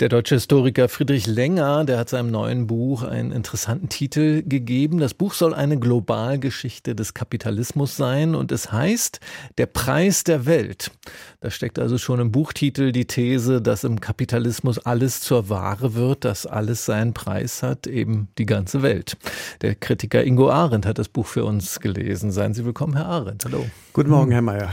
der deutsche Historiker Friedrich Länger, der hat seinem neuen Buch einen interessanten Titel gegeben. Das Buch soll eine Globalgeschichte des Kapitalismus sein und es heißt Der Preis der Welt. Da steckt also schon im Buchtitel die These, dass im Kapitalismus alles zur Ware wird, dass alles seinen Preis hat, eben die ganze Welt. Der Kritiker Ingo Arendt hat das Buch für uns gelesen. Seien Sie willkommen, Herr Arendt. Hallo. Guten Morgen, Herr Mayer.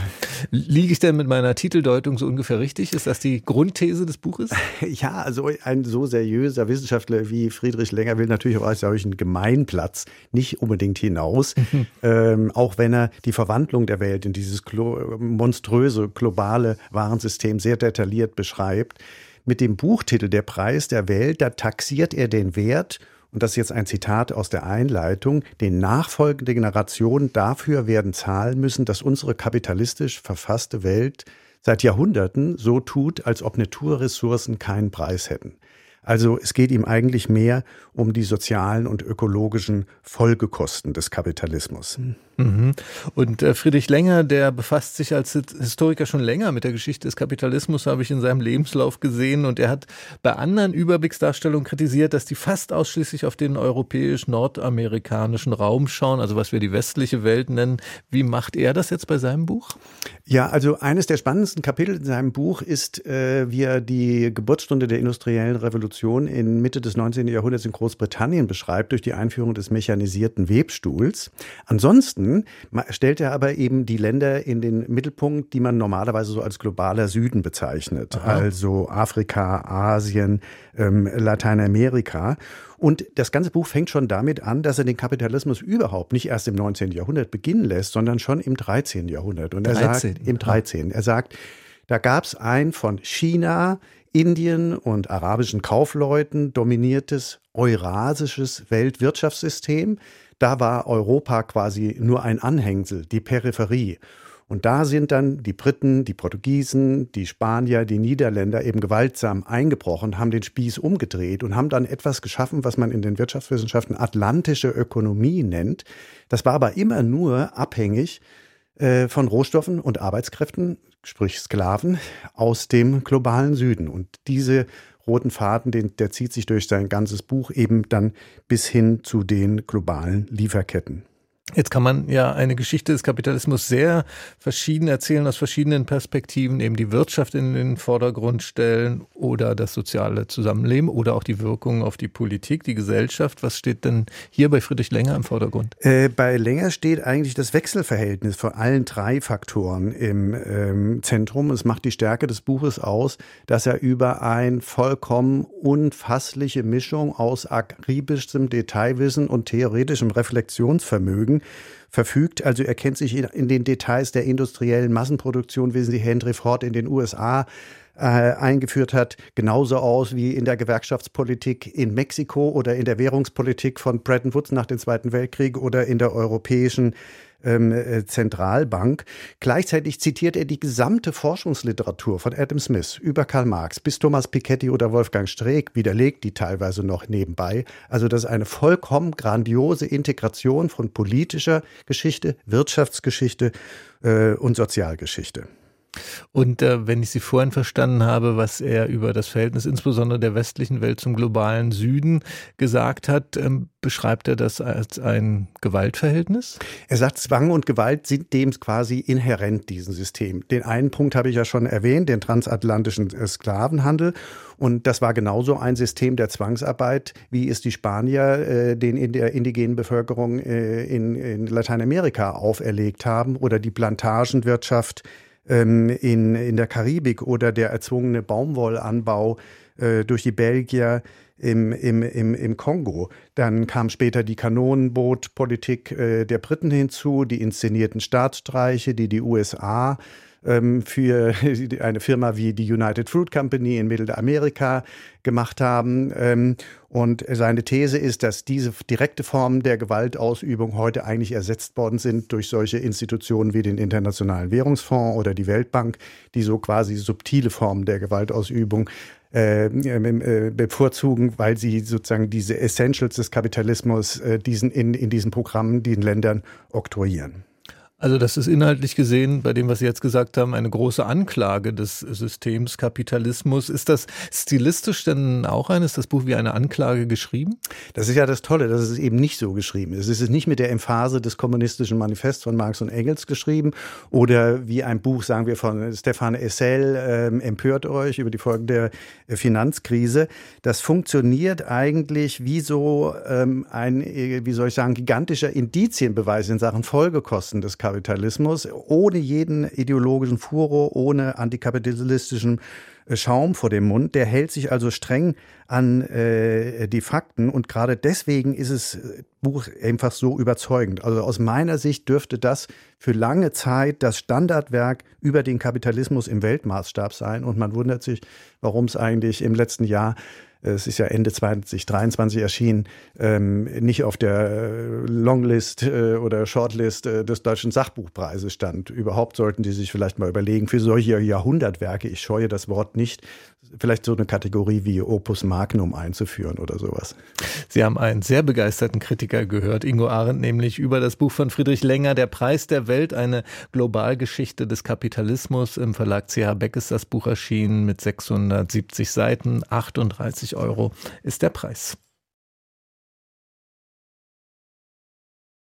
Liege ich denn mit meiner Titeldeutung so ungefähr richtig? Ist das die Grundthese des Buches? Ja, also ein so seriöser Wissenschaftler wie Friedrich Länger will natürlich auch aus solchen Gemeinplatz nicht unbedingt hinaus, mhm. ähm, auch wenn er die Verwandlung der Welt in dieses monströse globale Warensystem sehr detailliert beschreibt. Mit dem Buchtitel Der Preis der Welt, da taxiert er den Wert und das ist jetzt ein Zitat aus der Einleitung, den nachfolgende Generationen dafür werden zahlen müssen, dass unsere kapitalistisch verfasste Welt seit Jahrhunderten so tut, als ob Naturressourcen keinen Preis hätten. Also es geht ihm eigentlich mehr um die sozialen und ökologischen Folgekosten des Kapitalismus. Mhm. Und äh, Friedrich Länger, der befasst sich als Historiker schon länger mit der Geschichte des Kapitalismus, habe ich in seinem Lebenslauf gesehen. Und er hat bei anderen Überblicksdarstellungen kritisiert, dass die fast ausschließlich auf den europäisch-nordamerikanischen Raum schauen, also was wir die westliche Welt nennen. Wie macht er das jetzt bei seinem Buch? Ja, also eines der spannendsten Kapitel in seinem Buch ist, äh, wie er die Geburtsstunde der industriellen Revolution in Mitte des 19. Jahrhunderts in Großbritannien beschreibt durch die Einführung des mechanisierten Webstuhls. Ansonsten Süden, stellt er aber eben die Länder in den Mittelpunkt, die man normalerweise so als globaler Süden bezeichnet. Aha. Also Afrika, Asien, ähm, Lateinamerika. Und das ganze Buch fängt schon damit an, dass er den Kapitalismus überhaupt nicht erst im 19. Jahrhundert beginnen lässt, sondern schon im 13. Jahrhundert. Und er 13. sagt, im 13. Er sagt, da gab es ein von China, Indien und arabischen Kaufleuten dominiertes eurasisches Weltwirtschaftssystem. Da war Europa quasi nur ein Anhängsel, die Peripherie. Und da sind dann die Briten, die Portugiesen, die Spanier, die Niederländer eben gewaltsam eingebrochen, haben den Spieß umgedreht und haben dann etwas geschaffen, was man in den Wirtschaftswissenschaften atlantische Ökonomie nennt. Das war aber immer nur abhängig äh, von Rohstoffen und Arbeitskräften, sprich Sklaven, aus dem globalen Süden. Und diese roten Faden, den, der zieht sich durch sein ganzes Buch eben dann bis hin zu den globalen Lieferketten. Jetzt kann man ja eine Geschichte des Kapitalismus sehr verschieden erzählen, aus verschiedenen Perspektiven, eben die Wirtschaft in den Vordergrund stellen oder das soziale Zusammenleben oder auch die Wirkungen auf die Politik, die Gesellschaft. Was steht denn hier bei Friedrich Länger im Vordergrund? Äh, bei Länger steht eigentlich das Wechselverhältnis von allen drei Faktoren im ähm, Zentrum. Es macht die Stärke des Buches aus, dass er über ein vollkommen unfassliche Mischung aus akribischem Detailwissen und theoretischem Reflexionsvermögen verfügt. Also er kennt sich in den Details der industriellen Massenproduktion, wie sie Henry Ford in den USA äh, eingeführt hat, genauso aus wie in der Gewerkschaftspolitik in Mexiko oder in der Währungspolitik von Bretton Woods nach dem Zweiten Weltkrieg oder in der europäischen ähm, äh, Zentralbank. Gleichzeitig zitiert er die gesamte Forschungsliteratur von Adam Smith über Karl Marx bis Thomas Piketty oder Wolfgang Streeck, widerlegt die teilweise noch nebenbei. Also das ist eine vollkommen grandiose Integration von politischer Geschichte, Wirtschaftsgeschichte äh, und Sozialgeschichte. Und äh, wenn ich Sie vorhin verstanden habe, was er über das Verhältnis insbesondere der westlichen Welt zum globalen Süden gesagt hat, ähm, beschreibt er das als ein Gewaltverhältnis? Er sagt, Zwang und Gewalt sind dem quasi inhärent, diesem System. Den einen Punkt habe ich ja schon erwähnt, den transatlantischen äh, Sklavenhandel. Und das war genauso ein System der Zwangsarbeit, wie es die Spanier äh, den in der indigenen Bevölkerung äh, in, in Lateinamerika auferlegt haben oder die Plantagenwirtschaft ähm, in, in der Karibik oder der erzwungene Baumwollanbau äh, durch die Belgier im, im, im, im Kongo. Dann kam später die Kanonenbootpolitik äh, der Briten hinzu, die inszenierten Staatsstreiche, die die USA ähm, für eine Firma wie die United Fruit Company in Mittelamerika gemacht haben. Ähm, und seine These ist, dass diese direkte Formen der Gewaltausübung heute eigentlich ersetzt worden sind durch solche Institutionen wie den Internationalen Währungsfonds oder die Weltbank, die so quasi subtile Formen der Gewaltausübung äh, äh, bevorzugen, weil sie sozusagen diese Essentials des Kapitalismus äh, diesen in, in diesen Programmen den Ländern oktroyieren. Also das ist inhaltlich gesehen, bei dem, was Sie jetzt gesagt haben, eine große Anklage des Systems Kapitalismus. Ist das stilistisch denn auch ein, ist das Buch wie eine Anklage geschrieben? Das ist ja das Tolle, dass es eben nicht so geschrieben ist. Es ist nicht mit der Emphase des kommunistischen Manifests von Marx und Engels geschrieben oder wie ein Buch, sagen wir, von Stefan Essel, ähm, empört euch über die Folgen der äh, Finanzkrise. Das funktioniert eigentlich wie so ähm, ein, äh, wie soll ich sagen, gigantischer Indizienbeweis in Sachen Folgekosten des Kapitalismus, ohne jeden ideologischen Furor, ohne antikapitalistischen äh, Schaum vor dem Mund. Der hält sich also streng an äh, die Fakten und gerade deswegen ist es äh, Buch einfach so überzeugend. Also aus meiner Sicht dürfte das für lange Zeit das Standardwerk über den Kapitalismus im Weltmaßstab sein und man wundert sich, warum es eigentlich im letzten Jahr es ist ja Ende 2023 erschienen, ähm, nicht auf der äh, Longlist äh, oder Shortlist äh, des Deutschen Sachbuchpreises stand. Überhaupt sollten die sich vielleicht mal überlegen, für solche Jahrhundertwerke, ich scheue das Wort nicht, vielleicht so eine Kategorie wie Opus Magnum einzuführen oder sowas. Sie haben einen sehr begeisterten Kritiker gehört, Ingo Arendt, nämlich über das Buch von Friedrich Länger, Der Preis der Welt, eine Globalgeschichte des Kapitalismus. Im Verlag CH Beck ist das Buch erschienen mit 670 Seiten, 38 Euro ist der Preis.